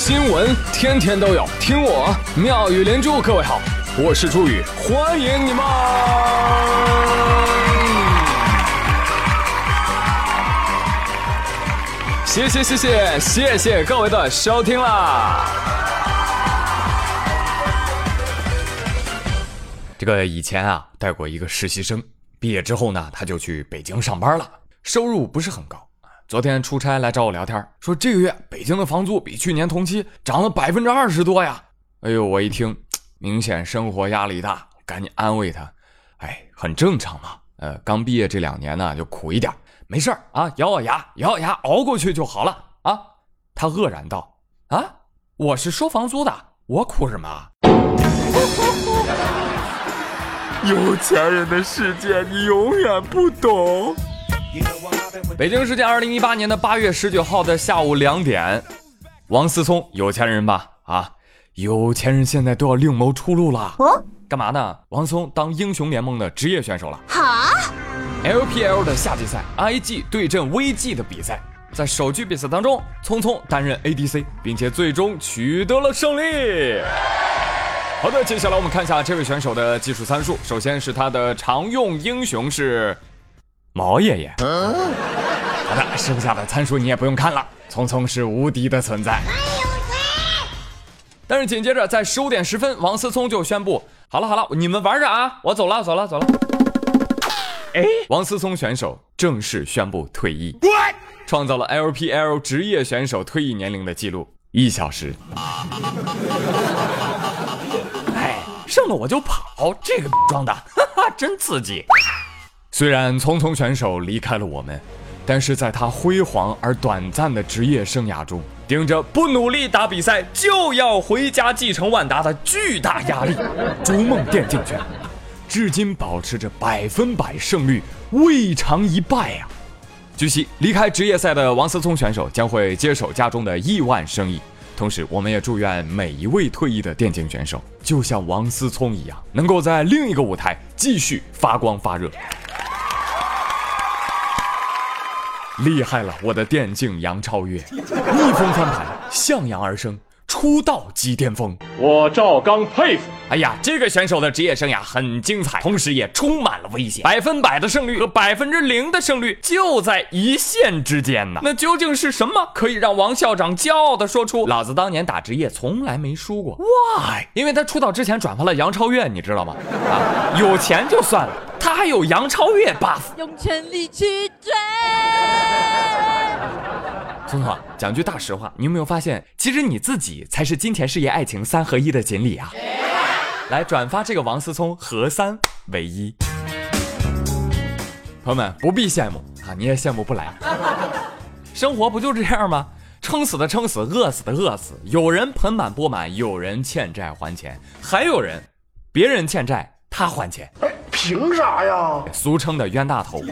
新闻天天都有，听我妙语连珠。各位好，我是朱宇，欢迎你们！谢谢谢谢谢谢各位的收听啦！这个以前啊，带过一个实习生，毕业之后呢，他就去北京上班了，收入不是很高。昨天出差来找我聊天，说这个月北京的房租比去年同期涨了百分之二十多呀！哎呦，我一听，明显生活压力大，赶紧安慰他，哎，很正常嘛。呃，刚毕业这两年呢，就苦一点，没事儿啊，咬咬牙，咬咬牙熬过去就好了啊。他愕然道：“啊，我是收房租的，我苦什么？” 有钱人的世界，你永远不懂。北京时间二零一八年的八月十九号的下午两点，王思聪，有钱人吧？啊，有钱人现在都要另谋出路了。哦，干嘛呢？王思聪当英雄联盟的职业选手了。哈，LPL 的夏季赛，IG 对阵 VG 的比赛，在首局比赛当中，聪聪担任 ADC，并且最终取得了胜利。好的，接下来我们看一下这位选手的技术参数。首先是他的常用英雄是。毛爷爷，好的，剩下的参数你也不用看了。聪聪是无敌的存在。但是紧接着在十五点十分，王思聪就宣布：好了好了，你们玩着啊，我走了走了走了。哎，王思聪选手正式宣布退役，创造了 LPL 职业选手退役年龄的记录，一小时。哎，胜了我就跑，这个装的，哈哈，真刺激。虽然聪聪选手离开了我们，但是在他辉煌而短暂的职业生涯中，顶着不努力打比赛就要回家继承万达的巨大压力，逐梦电竞圈，至今保持着百分百胜率，未尝一败呀。据悉，离开职业赛的王思聪选手将会接手家中的亿万生意，同时我们也祝愿每一位退役的电竞选手，就像王思聪一样，能够在另一个舞台继续发光发热。厉害了，我的电竞杨超越，逆风翻盘，向阳而生，出道即巅峰，我赵刚佩服。哎呀，这个选手的职业生涯很精彩，同时也充满了危险，百分百的胜率和百分之零的胜率就在一线之间呢。那究竟是什么可以让王校长骄傲的说出“老子当年打职业从来没输过 ”？Why？因为他出道之前转发了杨超越，你知道吗？啊，有钱就算了。他还有杨超越 buff，用全力去追。聪聪，讲句大实话，你有没有发现，其实你自己才是金钱、事业、爱情三合一的锦鲤啊？来转发这个王思聪，合三为一。朋友们不必羡慕啊，你也羡慕不来。生活不就这样吗？撑死的撑死，饿死的饿死。有人盆满钵满，有人欠债还钱，还有人，别人欠债他还钱。凭啥呀？俗称的冤大头，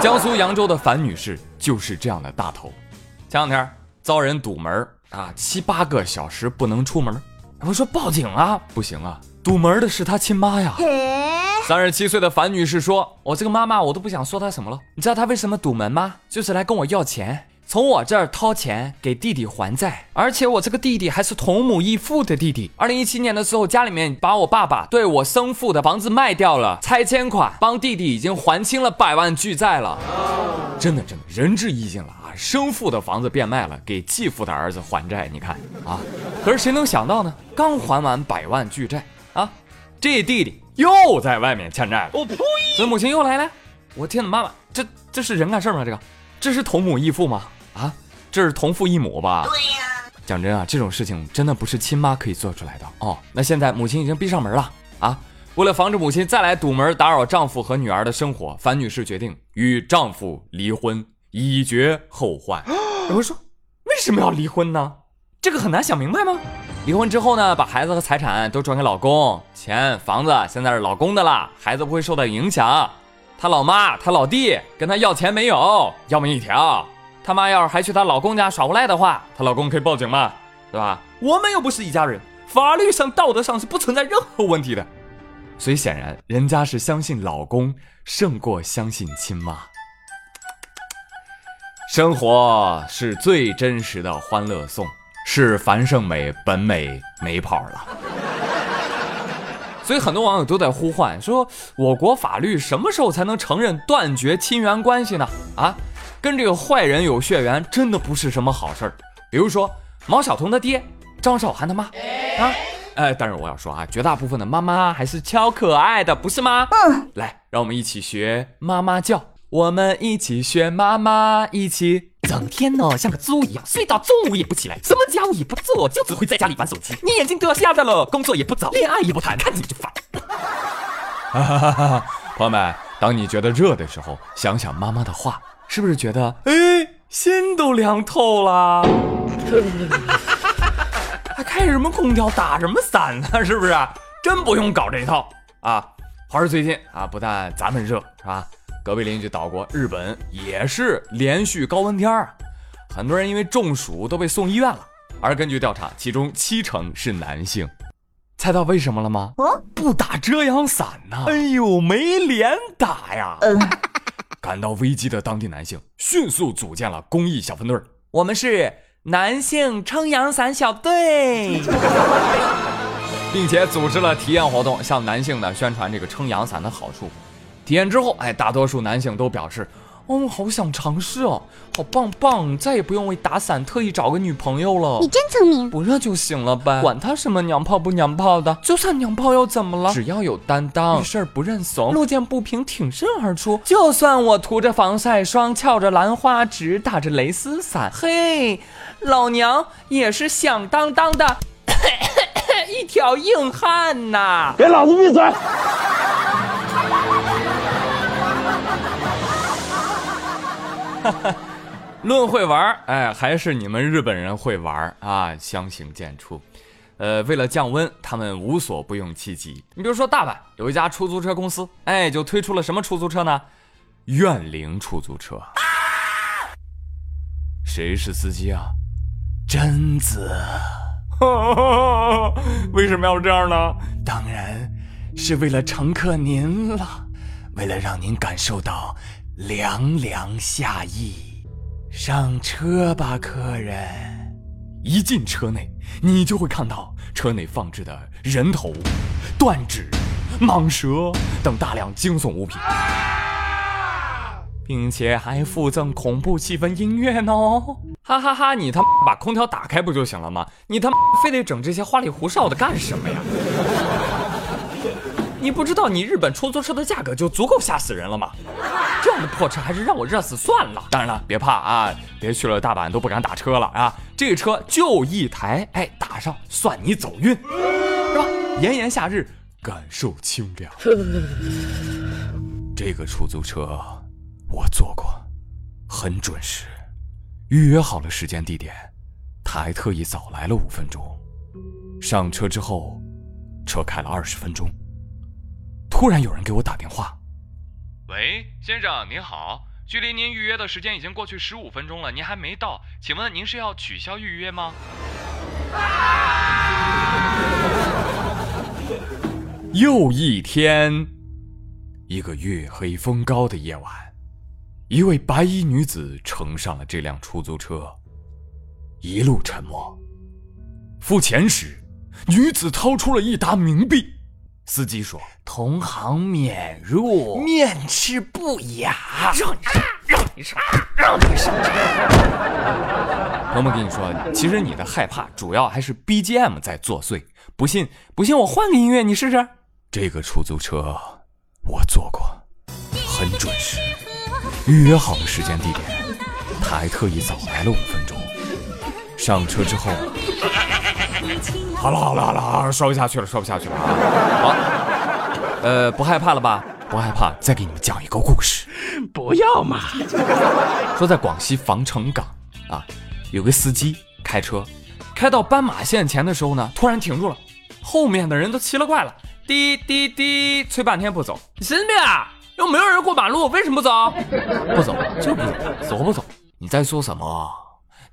江苏扬州的樊女士就是这样的大头。前两天遭人堵门啊，七八个小时不能出门。我说报警啊，不行啊，堵门的是她亲妈呀。三十七岁的樊女士说：“我这个妈妈，我都不想说她什么了。你知道她为什么堵门吗？就是来跟我要钱。”从我这儿掏钱给弟弟还债，而且我这个弟弟还是同母异父的弟弟。二零一七年的时候，家里面把我爸爸对我生父的房子卖掉了，拆迁款帮弟弟已经还清了百万巨债了。真的真的，仁至义尽了啊！生父的房子变卖了，给继父的儿子还债。你看啊，可是谁能想到呢？刚还完百万巨债啊，这弟弟又在外面欠债了。我呸！所以母亲又来了。我天哪，妈妈，这这是人干事吗？这个，这是同母异父吗？啊，这是同父异母吧？对呀。讲真啊，这种事情真的不是亲妈可以做出来的哦。那现在母亲已经闭上门了啊。为了防止母亲再来堵门打扰丈夫和女儿的生活，樊女士决定与丈夫离婚，以绝后患。有人说，为什么要离婚呢？这个很难想明白吗？离婚之后呢，把孩子和财产都转给老公，钱房子现在是老公的啦，孩子不会受到影响。她老妈、她老弟跟她要钱没有？要命一条。他妈要是还去她老公家耍无赖的话，她老公可以报警吗？对吧？我们又不是一家人，法律上、道德上是不存在任何问题的。所以显然，人家是相信老公胜过相信亲妈。生活是最真实的欢乐颂，是樊胜美本美没跑了。所以很多网友都在呼唤说，我国法律什么时候才能承认断绝亲缘关系呢？啊，跟这个坏人有血缘真的不是什么好事儿。比如说毛晓彤的爹张韶涵他妈啊，哎，但是我要说啊，绝大部分的妈妈还是超可爱的，不是吗？嗯，来，让我们一起学妈妈叫，我们一起学妈妈，一起。整天呢像个猪一样，睡到中午也不起来，什么家务也不做，就只会在家里玩手机。你眼睛都要瞎的了，工作也不找，恋爱也不谈，看着你就烦。哈哈哈哈朋友们，当你觉得热的时候，想想妈妈的话，是不是觉得哎心都凉透了？还开什么空调，打什么伞呢？是不是？真不用搞这一套啊！话说最近啊，不但咱们热，是吧？隔壁邻居岛国日本也是连续高温天儿，很多人因为中暑都被送医院了。而根据调查，其中七成是男性。猜到为什么了吗？不打遮阳伞呢？哎呦，没脸打呀！感到危机的当地男性迅速组建了公益小分队，我们是男性撑阳伞小队，并且组织了体验活动，向男性呢宣传这个撑阳伞的好处。体验之后，哎，大多数男性都表示，哦，好想尝试哦，好棒棒，再也不用为打伞特意找个女朋友了。你真聪明，不热就行了呗，管他什么娘炮不娘炮的，就算娘炮又怎么了？只要有担当，遇事不认怂，路见不平挺身而出。就算我涂着防晒霜，翘着兰花指，打着蕾丝伞，嘿，老娘也是响当当的 一条硬汉呐！给老子闭嘴！论会玩哎，还是你们日本人会玩啊！相形见绌。呃，为了降温，他们无所不用其极。你比如说，大阪有一家出租车公司，哎，就推出了什么出租车呢？怨灵出租车。谁是司机啊？贞子。为什么要这样呢？当然是为了乘客您了，为了让您感受到。凉凉夏意，上车吧，客人。一进车内，你就会看到车内放置的人头、断指、蟒蛇等大量惊悚物品，并且还附赠恐怖气氛音乐呢！哈哈哈！你他妈把空调打开不就行了吗？你他妈非得整这些花里胡哨的干什么呀？你不知道你日本出租车的价格就足够吓死人了吗？这样的破车还是让我热死算了。当然了，别怕啊，别去了大阪都不敢打车了啊。这车就一台，哎，打上算你走运，是吧？炎炎夏日，感受清凉。这个出租车我坐过，很准时，预约好了时间地点，他还特意早来了五分钟。上车之后，车开了二十分钟。突然有人给我打电话，喂，先生您好，距离您预约的时间已经过去十五分钟了，您还没到，请问您是要取消预约吗？又一天，一个月黑风高的夜晚，一位白衣女子乘上了这辆出租车，一路沉默。付钱时，女子掏出了一沓冥币。司机说：“同行免入，面吃不雅。”让你上，让你上，让你上！朋友们，跟你说，其实你的害怕主要还是 BGM 在作祟。不信，不信我换个音乐，你试试。这个出租车我坐过，很准时，预约好了时间地点，他还特意早来了五分钟。上车之后。好了好了好了，说不下去了，说不下去了啊！好，呃，不害怕了吧？不害怕，再给你们讲一个故事。不要嘛！说在广西防城港啊，有个司机开车开到斑马线前的时候呢，突然停住了，后面的人都奇了怪了，滴滴滴，催半天不走，你神经病啊？又没有人过马路，为什么不走？不走就不走，走不走？你在说什么？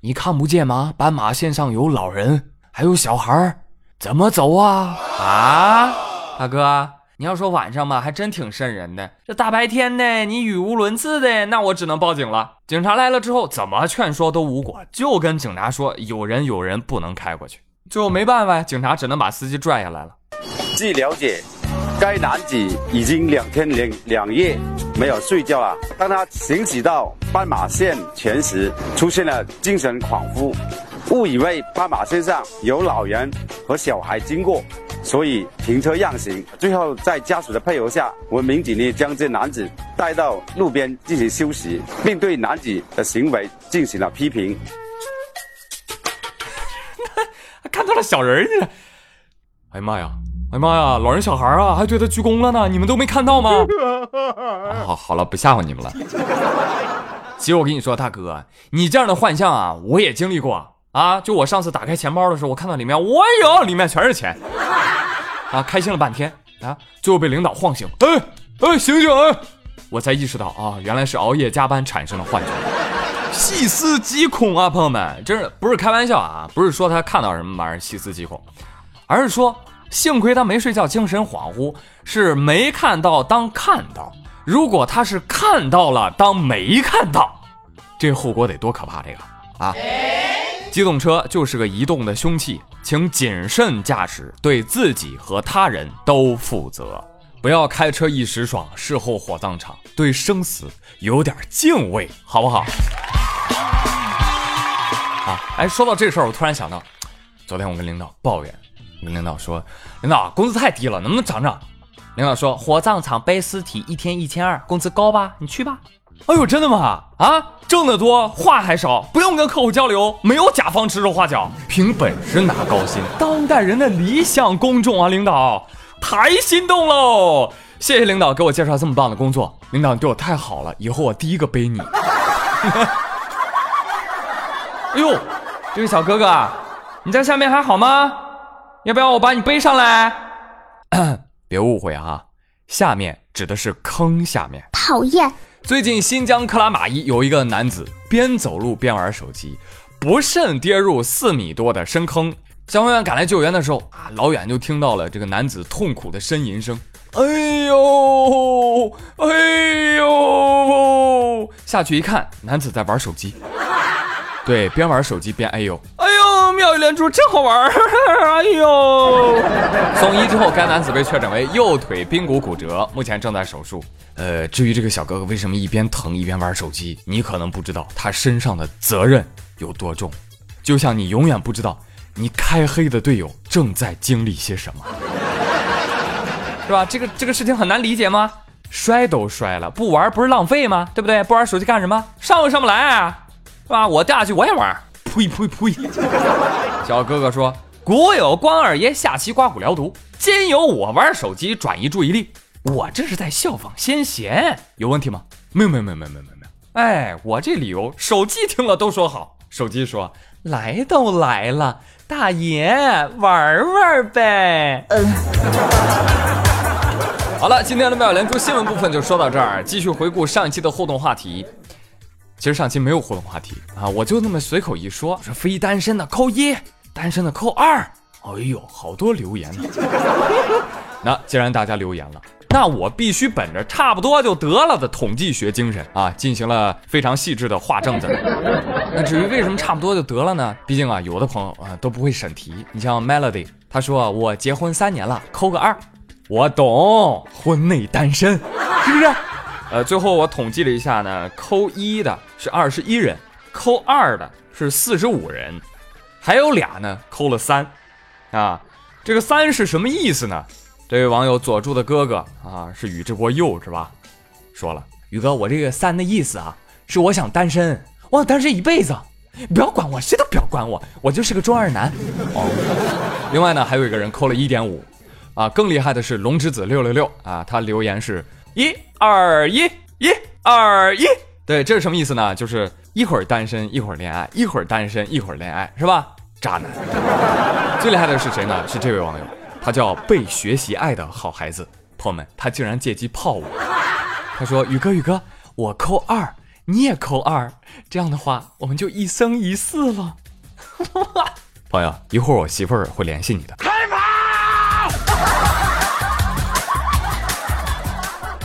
你看不见吗？斑马线上有老人。还有小孩儿怎么走啊？啊，大哥，你要说晚上吧，还真挺瘆人的。这大白天的，你语无伦次的，那我只能报警了。警察来了之后，怎么劝说都无果，就跟警察说有人有人不能开过去。最后没办法，警察只能把司机拽下来了。据了解。该男子已经两天两两夜没有睡觉了。当他行驶到斑马线前时，出现了精神恍惚，误以为斑马线上有老人和小孩经过，所以停车让行。最后在家属的配合下，我们民警呢将这男子带到路边进行休息，并对男子的行为进行了批评。看到了小人儿呢！哎呀妈呀！哎呀妈呀，老人小孩啊，还对他鞠躬了呢，你们都没看到吗？好，好了，不吓唬你们了。其实我跟你说，大哥，你这样的幻象啊，我也经历过啊。就我上次打开钱包的时候，我看到里面，我有，里面全是钱啊，开心了半天啊，最后被领导晃醒，哎哎，醒醒哎，我才意识到啊，原来是熬夜加班产生了幻觉，细思极恐啊，朋友们，真是不是开玩笑啊，不是说他看到什么玩意儿细思极恐，而是说。幸亏他没睡觉，精神恍惚，是没看到当看到。如果他是看到了当没看到，这后果得多可怕！这个啊，机动车就是个移动的凶器，请谨慎驾驶，对自己和他人都负责，不要开车一时爽，事后火葬场。对生死有点敬畏，好不好？啊，哎，说到这事儿，我突然想到，昨天我跟领导抱怨。跟领导说：“领导，工资太低了，能不能涨涨？”领导说：“火葬场背尸体一天一千二，工资高吧？你去吧。”哎呦，真的吗？啊，挣得多，话还少，不用跟客户交流，没有甲方指手画脚，凭本事拿高薪，当代人的理想工种啊！领导，太心动喽！谢谢领导给我介绍这么棒的工作，领导你对我太好了，以后我第一个背你。哎呦，这位小哥哥，你在下面还好吗？要不要我把你背上来？别误会啊，下面指的是坑下面。讨厌！最近新疆克拉玛依有一个男子边走路边玩手机，不慎跌入四米多的深坑。消防员赶来救援的时候啊，老远就听到了这个男子痛苦的呻吟声。哎呦，哎呦！下去一看，男子在玩手机。对，边玩手机边哎呦，妙语连珠，真好玩儿 哎呦！送医之后，该男子被确诊为右腿髌骨骨折，目前正在手术。呃，至于这个小哥哥为什么一边疼一边玩手机，你可能不知道他身上的责任有多重。就像你永远不知道你开黑的队友正在经历些什么，是吧？这个这个事情很难理解吗？摔都摔了，不玩不是浪费吗？对不对？不玩手机干什么？上又上不来啊！是吧？我掉下去我也玩。呸呸呸！小哥哥说：“古有关二爷下棋刮骨疗毒，今有我玩手机转移注意力。我这是在效仿先贤，有问题吗？没有没有没有没有没有没有。哎，我这理由手机听了都说好。手机说：来都来了，大爷玩玩呗。嗯。好了，今天的妙连珠新闻部分就说到这儿，继续回顾上一期的互动话题。其实上期没有互动话题啊，我就那么随口一说，说非单身的扣一，单身的扣二。哎呦，好多留言呢。那既然大家留言了，那我必须本着差不多就得了的统计学精神啊，进行了非常细致的画正字。那至于为什么差不多就得了呢？毕竟啊，有的朋友啊都不会审题。你像 Melody，他说我结婚三年了，扣个二。我懂，婚内单身，是不是？呃，最后我统计了一下呢，扣一的是二十一人，扣二的是四十五人，还有俩呢扣了三，啊，这个三是什么意思呢？这位网友佐助的哥哥啊，是宇智波鼬是吧？说了，宇哥，我这个三的意思啊，是我想单身，我想单身一辈子，不要管我，谁都不要管我，我就是个中二男。哦，另外呢，还有一个人扣了一点五，啊，更厉害的是龙之子六六六啊，他留言是。一二一，一二一，对，这是什么意思呢？就是一会儿单身，一会儿恋爱，一会儿单身，一会儿恋爱，是吧？渣男。最厉害的是谁呢？是这位网友，他叫被学习爱的好孩子。朋友们，他竟然借机泡我。他说：“宇哥，宇哥，我扣二，你也扣二，这样的话，我们就一生一世了。”朋友，一会儿我媳妇儿会联系你的。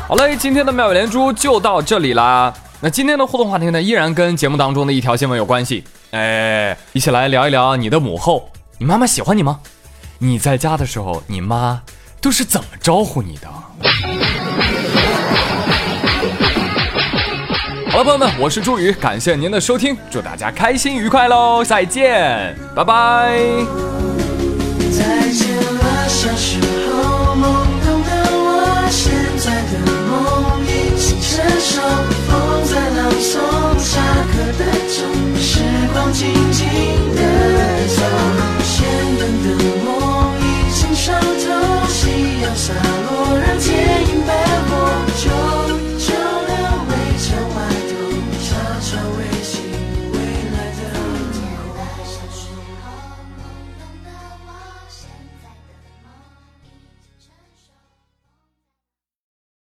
好嘞，今天的妙语连珠就到这里啦。那今天的互动话题呢，依然跟节目当中的一条新闻有关系。哎，一起来聊一聊你的母后，你妈妈喜欢你吗？你在家的时候，你妈都是怎么招呼你的？好了，朋友们，我是朱宇，感谢您的收听，祝大家开心愉快喽，再见，拜拜。再见了，小。moment.